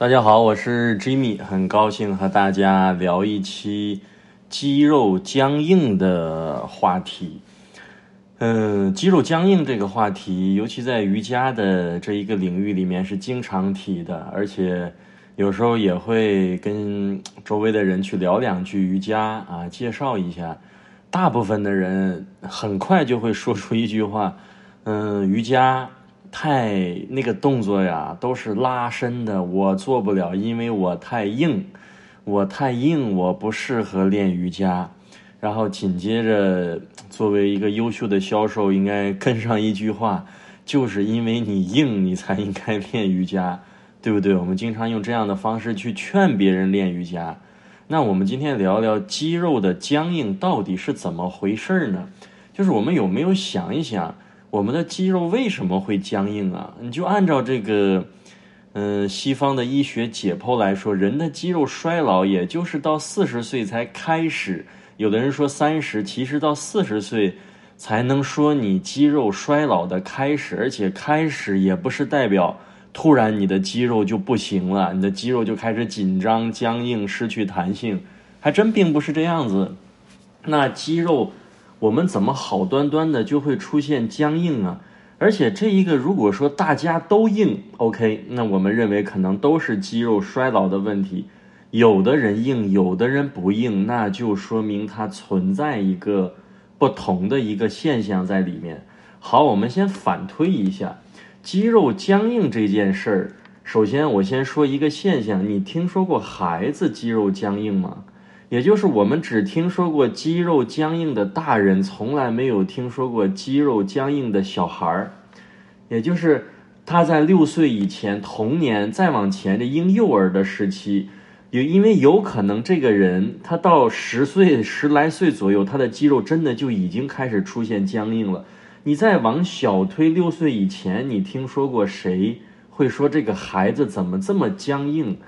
大家好，我是 Jimmy，很高兴和大家聊一期肌肉僵硬的话题。嗯，肌肉僵硬这个话题，尤其在瑜伽的这一个领域里面是经常提的，而且有时候也会跟周围的人去聊两句瑜伽啊，介绍一下。大部分的人很快就会说出一句话：“嗯，瑜伽。”太那个动作呀，都是拉伸的，我做不了，因为我太硬，我太硬，我不适合练瑜伽。然后紧接着，作为一个优秀的销售，应该跟上一句话，就是因为你硬，你才应该练瑜伽，对不对？我们经常用这样的方式去劝别人练瑜伽。那我们今天聊聊肌肉的僵硬到底是怎么回事呢？就是我们有没有想一想？我们的肌肉为什么会僵硬啊？你就按照这个，嗯，西方的医学解剖来说，人的肌肉衰老也就是到四十岁才开始。有的人说三十，其实到四十岁才能说你肌肉衰老的开始，而且开始也不是代表突然你的肌肉就不行了，你的肌肉就开始紧张、僵硬、失去弹性，还真并不是这样子。那肌肉。我们怎么好端端的就会出现僵硬啊？而且这一个如果说大家都硬，OK，那我们认为可能都是肌肉衰老的问题。有的人硬，有的人不硬，那就说明它存在一个不同的一个现象在里面。好，我们先反推一下肌肉僵硬这件事儿。首先，我先说一个现象，你听说过孩子肌肉僵硬吗？也就是我们只听说过肌肉僵硬的大人，从来没有听说过肌肉僵硬的小孩儿。也就是他在六岁以前，童年再往前的婴幼儿的时期，有因为有可能这个人他到十岁十来岁左右，他的肌肉真的就已经开始出现僵硬了。你再往小推六岁以前，你听说过谁会说这个孩子怎么这么僵硬？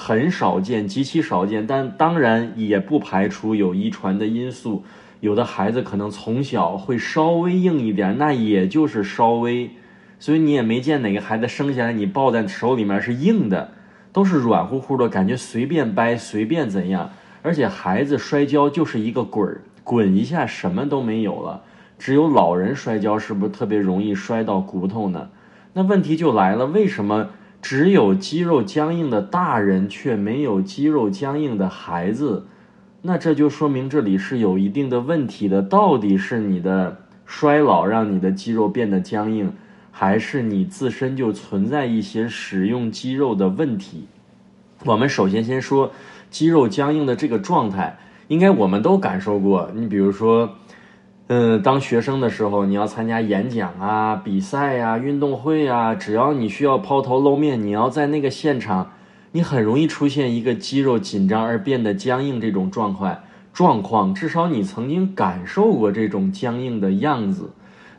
很少见，极其少见，但当然也不排除有遗传的因素。有的孩子可能从小会稍微硬一点，那也就是稍微。所以你也没见哪个孩子生下来你抱在手里面是硬的，都是软乎乎的，感觉随便掰随便怎样。而且孩子摔跤就是一个滚儿，滚一下什么都没有了。只有老人摔跤是不是特别容易摔到骨头呢？那问题就来了，为什么？只有肌肉僵硬的大人，却没有肌肉僵硬的孩子，那这就说明这里是有一定的问题的。到底是你的衰老让你的肌肉变得僵硬，还是你自身就存在一些使用肌肉的问题？我们首先先说肌肉僵硬的这个状态，应该我们都感受过。你比如说。嗯，当学生的时候，你要参加演讲啊、比赛呀、运动会啊，只要你需要抛头露面，你要在那个现场，你很容易出现一个肌肉紧张而变得僵硬这种状况。状况，至少你曾经感受过这种僵硬的样子。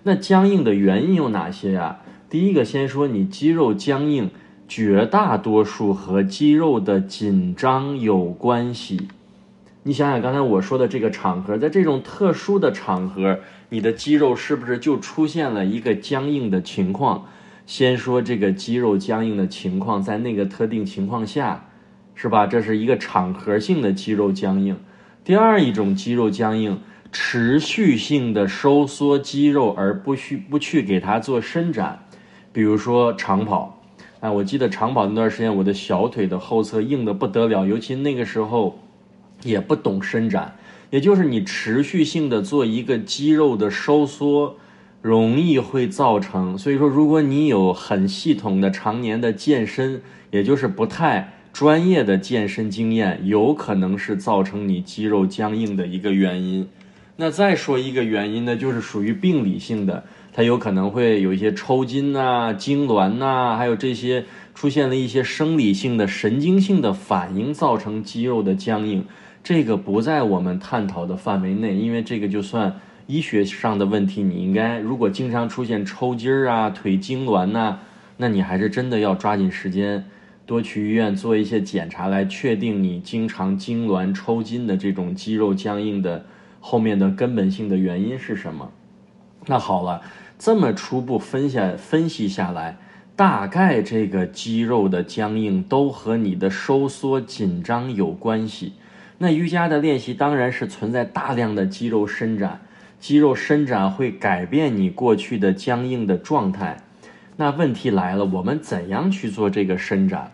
那僵硬的原因有哪些呀？第一个，先说你肌肉僵硬，绝大多数和肌肉的紧张有关系。你想想刚才我说的这个场合，在这种特殊的场合，你的肌肉是不是就出现了一个僵硬的情况？先说这个肌肉僵硬的情况，在那个特定情况下，是吧？这是一个场合性的肌肉僵硬。第二一种肌肉僵硬，持续性的收缩肌肉而不需不去给它做伸展，比如说长跑。啊，我记得长跑那段时间，我的小腿的后侧硬的不得了，尤其那个时候。也不懂伸展，也就是你持续性的做一个肌肉的收缩，容易会造成。所以说，如果你有很系统的常年的健身，也就是不太专业的健身经验，有可能是造成你肌肉僵硬的一个原因。那再说一个原因呢，就是属于病理性的，它有可能会有一些抽筋呐、痉挛呐，还有这些出现了一些生理性的、神经性的反应，造成肌肉的僵硬。这个不在我们探讨的范围内，因为这个就算医学上的问题，你应该如果经常出现抽筋儿啊、腿痉挛呐，那你还是真的要抓紧时间，多去医院做一些检查，来确定你经常痉挛、抽筋的这种肌肉僵硬的后面的根本性的原因是什么。那好了，这么初步分下分析下来，大概这个肌肉的僵硬都和你的收缩紧张有关系。那瑜伽的练习当然是存在大量的肌肉伸展，肌肉伸展会改变你过去的僵硬的状态。那问题来了，我们怎样去做这个伸展？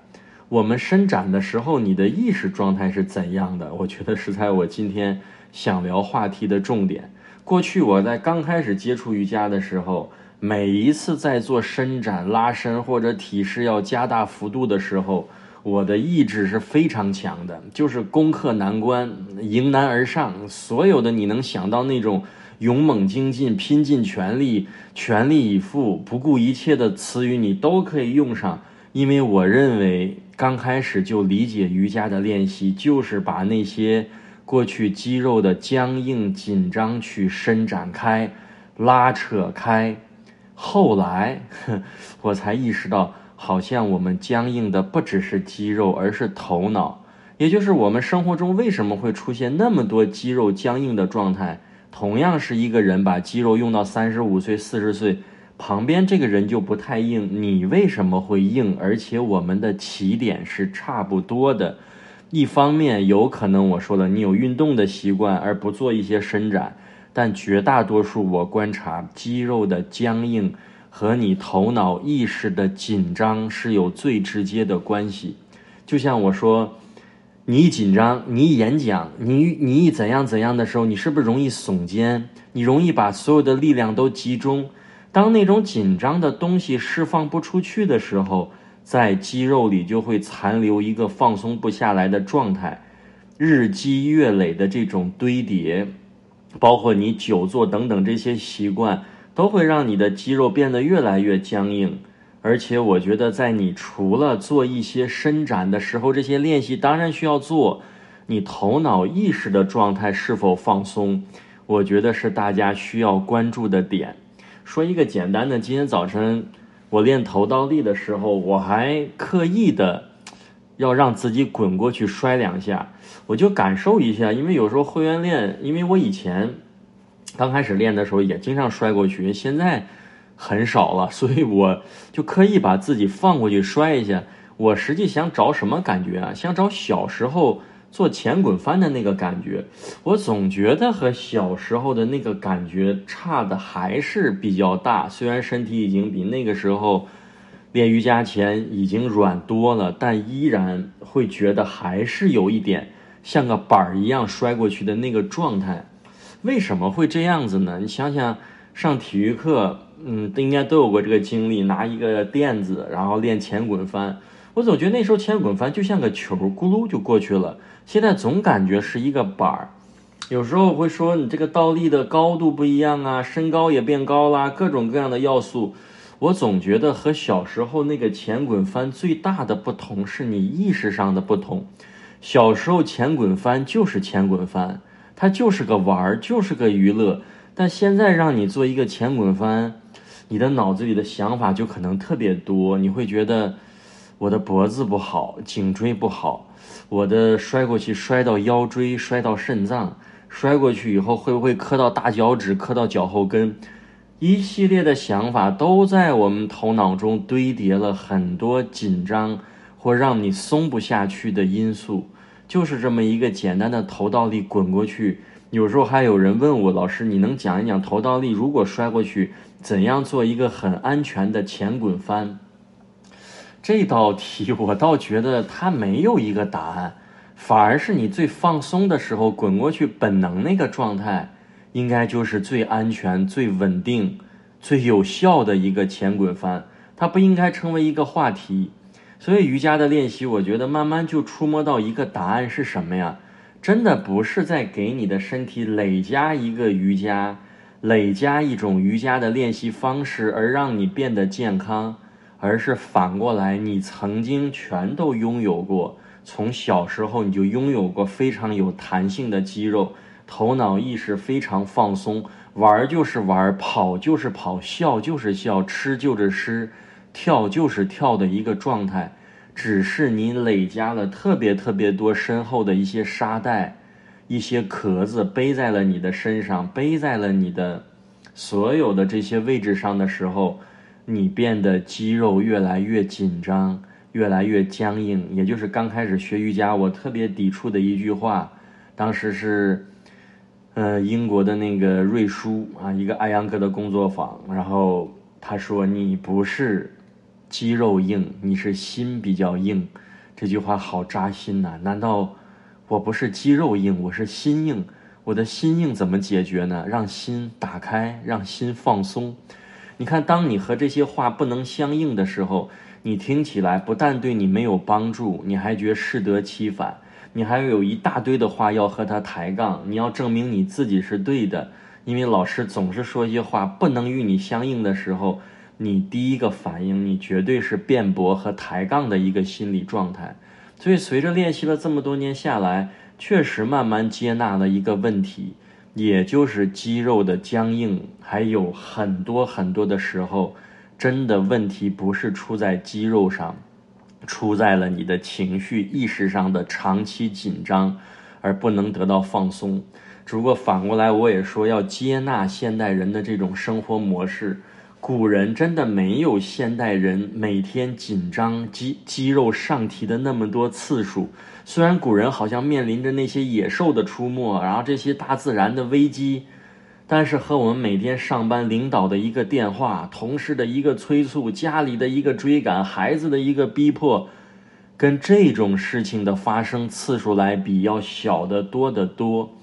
我们伸展的时候，你的意识状态是怎样的？我觉得是在我今天想聊话题的重点。过去我在刚开始接触瑜伽的时候。每一次在做伸展、拉伸或者体式要加大幅度的时候，我的意志是非常强的，就是攻克难关、迎难而上。所有的你能想到那种勇猛精进、拼尽全力、全力以赴、不顾一切的词语，你都可以用上。因为我认为，刚开始就理解瑜伽的练习，就是把那些过去肌肉的僵硬、紧张去伸展开、拉扯开。后来，我才意识到，好像我们僵硬的不只是肌肉，而是头脑。也就是我们生活中为什么会出现那么多肌肉僵硬的状态？同样是一个人把肌肉用到三十五岁、四十岁，旁边这个人就不太硬。你为什么会硬？而且我们的起点是差不多的。一方面，有可能我说了，你有运动的习惯，而不做一些伸展。但绝大多数我观察，肌肉的僵硬和你头脑意识的紧张是有最直接的关系。就像我说，你一紧张，你一演讲，你你一怎样怎样的时候，你是不是容易耸肩？你容易把所有的力量都集中。当那种紧张的东西释放不出去的时候，在肌肉里就会残留一个放松不下来的状态，日积月累的这种堆叠。包括你久坐等等这些习惯，都会让你的肌肉变得越来越僵硬。而且，我觉得在你除了做一些伸展的时候，这些练习当然需要做。你头脑意识的状态是否放松，我觉得是大家需要关注的点。说一个简单的，今天早晨我练头倒立的时候，我还刻意的要让自己滚过去摔两下。我就感受一下，因为有时候会员练，因为我以前刚开始练的时候也经常摔过去，现在很少了，所以我就刻意把自己放过去摔一下。我实际想找什么感觉啊？想找小时候做前滚翻的那个感觉。我总觉得和小时候的那个感觉差的还是比较大，虽然身体已经比那个时候练瑜伽前已经软多了，但依然会觉得还是有一点。像个板儿一样摔过去的那个状态，为什么会这样子呢？你想想，上体育课，嗯，应该都有过这个经历，拿一个垫子，然后练前滚翻。我总觉得那时候前滚翻就像个球，咕噜就过去了。现在总感觉是一个板儿。有时候会说你这个倒立的高度不一样啊，身高也变高啦，各种各样的要素。我总觉得和小时候那个前滚翻最大的不同是你意识上的不同。小时候前滚翻就是前滚翻，它就是个玩儿，就是个娱乐。但现在让你做一个前滚翻，你的脑子里的想法就可能特别多。你会觉得我的脖子不好，颈椎不好，我的摔过去摔到腰椎，摔到肾脏，摔过去以后会不会磕到大脚趾，磕到脚后跟？一系列的想法都在我们头脑中堆叠了很多紧张或让你松不下去的因素。就是这么一个简单的头倒立滚过去，有时候还有人问我老师，你能讲一讲头倒立如果摔过去，怎样做一个很安全的前滚翻？这道题我倒觉得它没有一个答案，反而是你最放松的时候滚过去，本能那个状态，应该就是最安全、最稳定、最有效的一个前滚翻，它不应该成为一个话题。所以瑜伽的练习，我觉得慢慢就触摸到一个答案是什么呀？真的不是在给你的身体累加一个瑜伽，累加一种瑜伽的练习方式，而让你变得健康，而是反过来，你曾经全都拥有过。从小时候你就拥有过非常有弹性的肌肉，头脑意识非常放松，玩就是玩，跑就是跑，笑就是笑，吃就是吃。跳就是跳的一个状态，只是你累加了特别特别多身后的一些沙袋、一些壳子背在了你的身上，背在了你的所有的这些位置上的时候，你变得肌肉越来越紧张，越来越僵硬。也就是刚开始学瑜伽，我特别抵触的一句话，当时是，呃，英国的那个瑞叔啊，一个艾扬格的工作坊，然后他说：“你不是肌肉硬，你是心比较硬。”这句话好扎心呐！难道我不是肌肉硬，我是心硬？我的心硬怎么解决呢？让心打开，让心放松。你看，当你和这些话不能相应的时候，你听起来不但对你没有帮助，你还觉适得其反，你还有一大堆的话要和他抬杠，你要证明你自己是对的。因为老师总是说一些话不能与你相应的时候，你第一个反应，你绝对是辩驳和抬杠的一个心理状态。所以，随着练习了这么多年下来，确实慢慢接纳了一个问题，也就是肌肉的僵硬，还有很多很多的时候，真的问题不是出在肌肉上，出在了你的情绪意识上的长期紧张，而不能得到放松。只不过反过来，我也说要接纳现代人的这种生活模式。古人真的没有现代人每天紧张肌肌肉上提的那么多次数。虽然古人好像面临着那些野兽的出没，然后这些大自然的危机，但是和我们每天上班领导的一个电话、同事的一个催促、家里的一个追赶、孩子的一个逼迫，跟这种事情的发生次数来比，要小得多得多。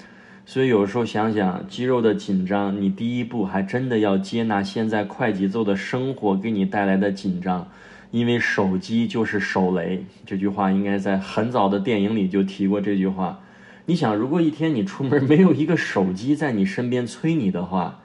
所以有时候想想肌肉的紧张，你第一步还真的要接纳现在快节奏的生活给你带来的紧张，因为手机就是手雷。这句话应该在很早的电影里就提过这句话。你想，如果一天你出门没有一个手机在你身边催你的话，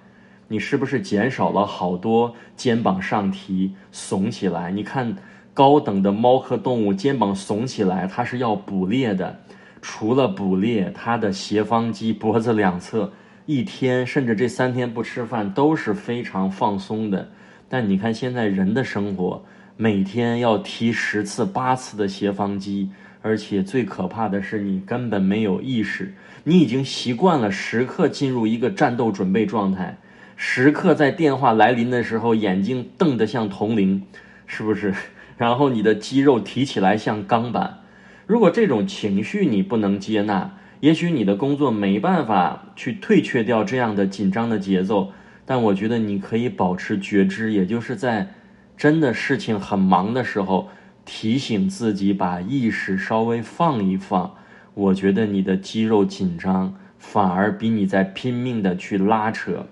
你是不是减少了好多肩膀上提、耸起来？你看高等的猫科动物肩膀耸起来，它是要捕猎的。除了捕猎，它的斜方肌脖子两侧一天甚至这三天不吃饭都是非常放松的。但你看现在人的生活，每天要提十次八次的斜方肌，而且最可怕的是你根本没有意识，你已经习惯了时刻进入一个战斗准备状态，时刻在电话来临的时候眼睛瞪得像铜铃，是不是？然后你的肌肉提起来像钢板。如果这种情绪你不能接纳，也许你的工作没办法去退却掉这样的紧张的节奏。但我觉得你可以保持觉知，也就是在真的事情很忙的时候，提醒自己把意识稍微放一放。我觉得你的肌肉紧张反而比你在拼命的去拉扯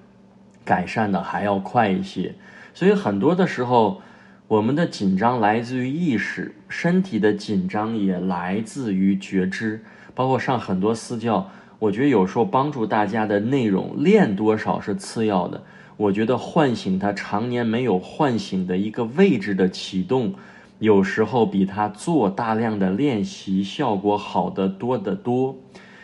改善的还要快一些。所以很多的时候。我们的紧张来自于意识，身体的紧张也来自于觉知。包括上很多私教，我觉得有时候帮助大家的内容练多少是次要的。我觉得唤醒他常年没有唤醒的一个位置的启动，有时候比他做大量的练习效果好得多得多。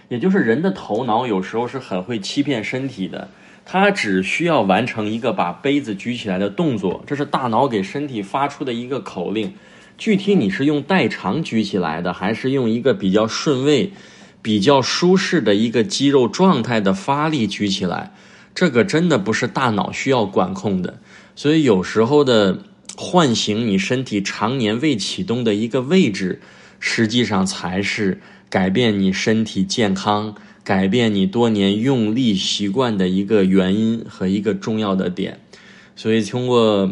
也就是人的头脑有时候是很会欺骗身体的。他只需要完成一个把杯子举起来的动作，这是大脑给身体发出的一个口令。具体你是用代偿举起来的，还是用一个比较顺位、比较舒适的一个肌肉状态的发力举起来，这个真的不是大脑需要管控的。所以有时候的唤醒你身体常年未启动的一个位置，实际上才是改变你身体健康。改变你多年用力习惯的一个原因和一个重要的点，所以通过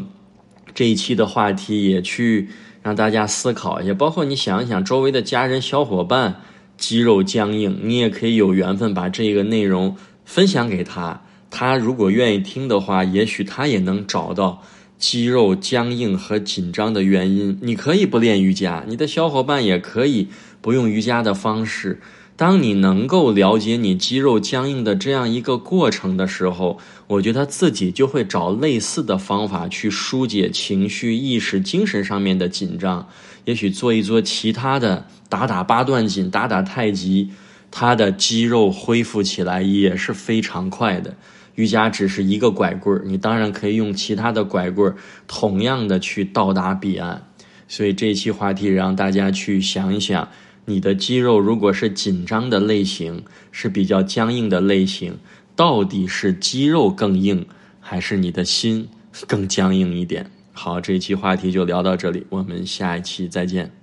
这一期的话题也去让大家思考一下，包括你想一想周围的家人小伙伴肌肉僵硬，你也可以有缘分把这个内容分享给他，他如果愿意听的话，也许他也能找到肌肉僵硬和紧张的原因。你可以不练瑜伽，你的小伙伴也可以不用瑜伽的方式。当你能够了解你肌肉僵硬的这样一个过程的时候，我觉得自己就会找类似的方法去疏解情绪、意识、精神上面的紧张。也许做一做其他的，打打八段锦、打打太极，他的肌肉恢复起来也是非常快的。瑜伽只是一个拐棍儿，你当然可以用其他的拐棍儿，同样的去到达彼岸。所以这一期话题让大家去想一想。你的肌肉如果是紧张的类型，是比较僵硬的类型，到底是肌肉更硬，还是你的心更僵硬一点？好，这一期话题就聊到这里，我们下一期再见。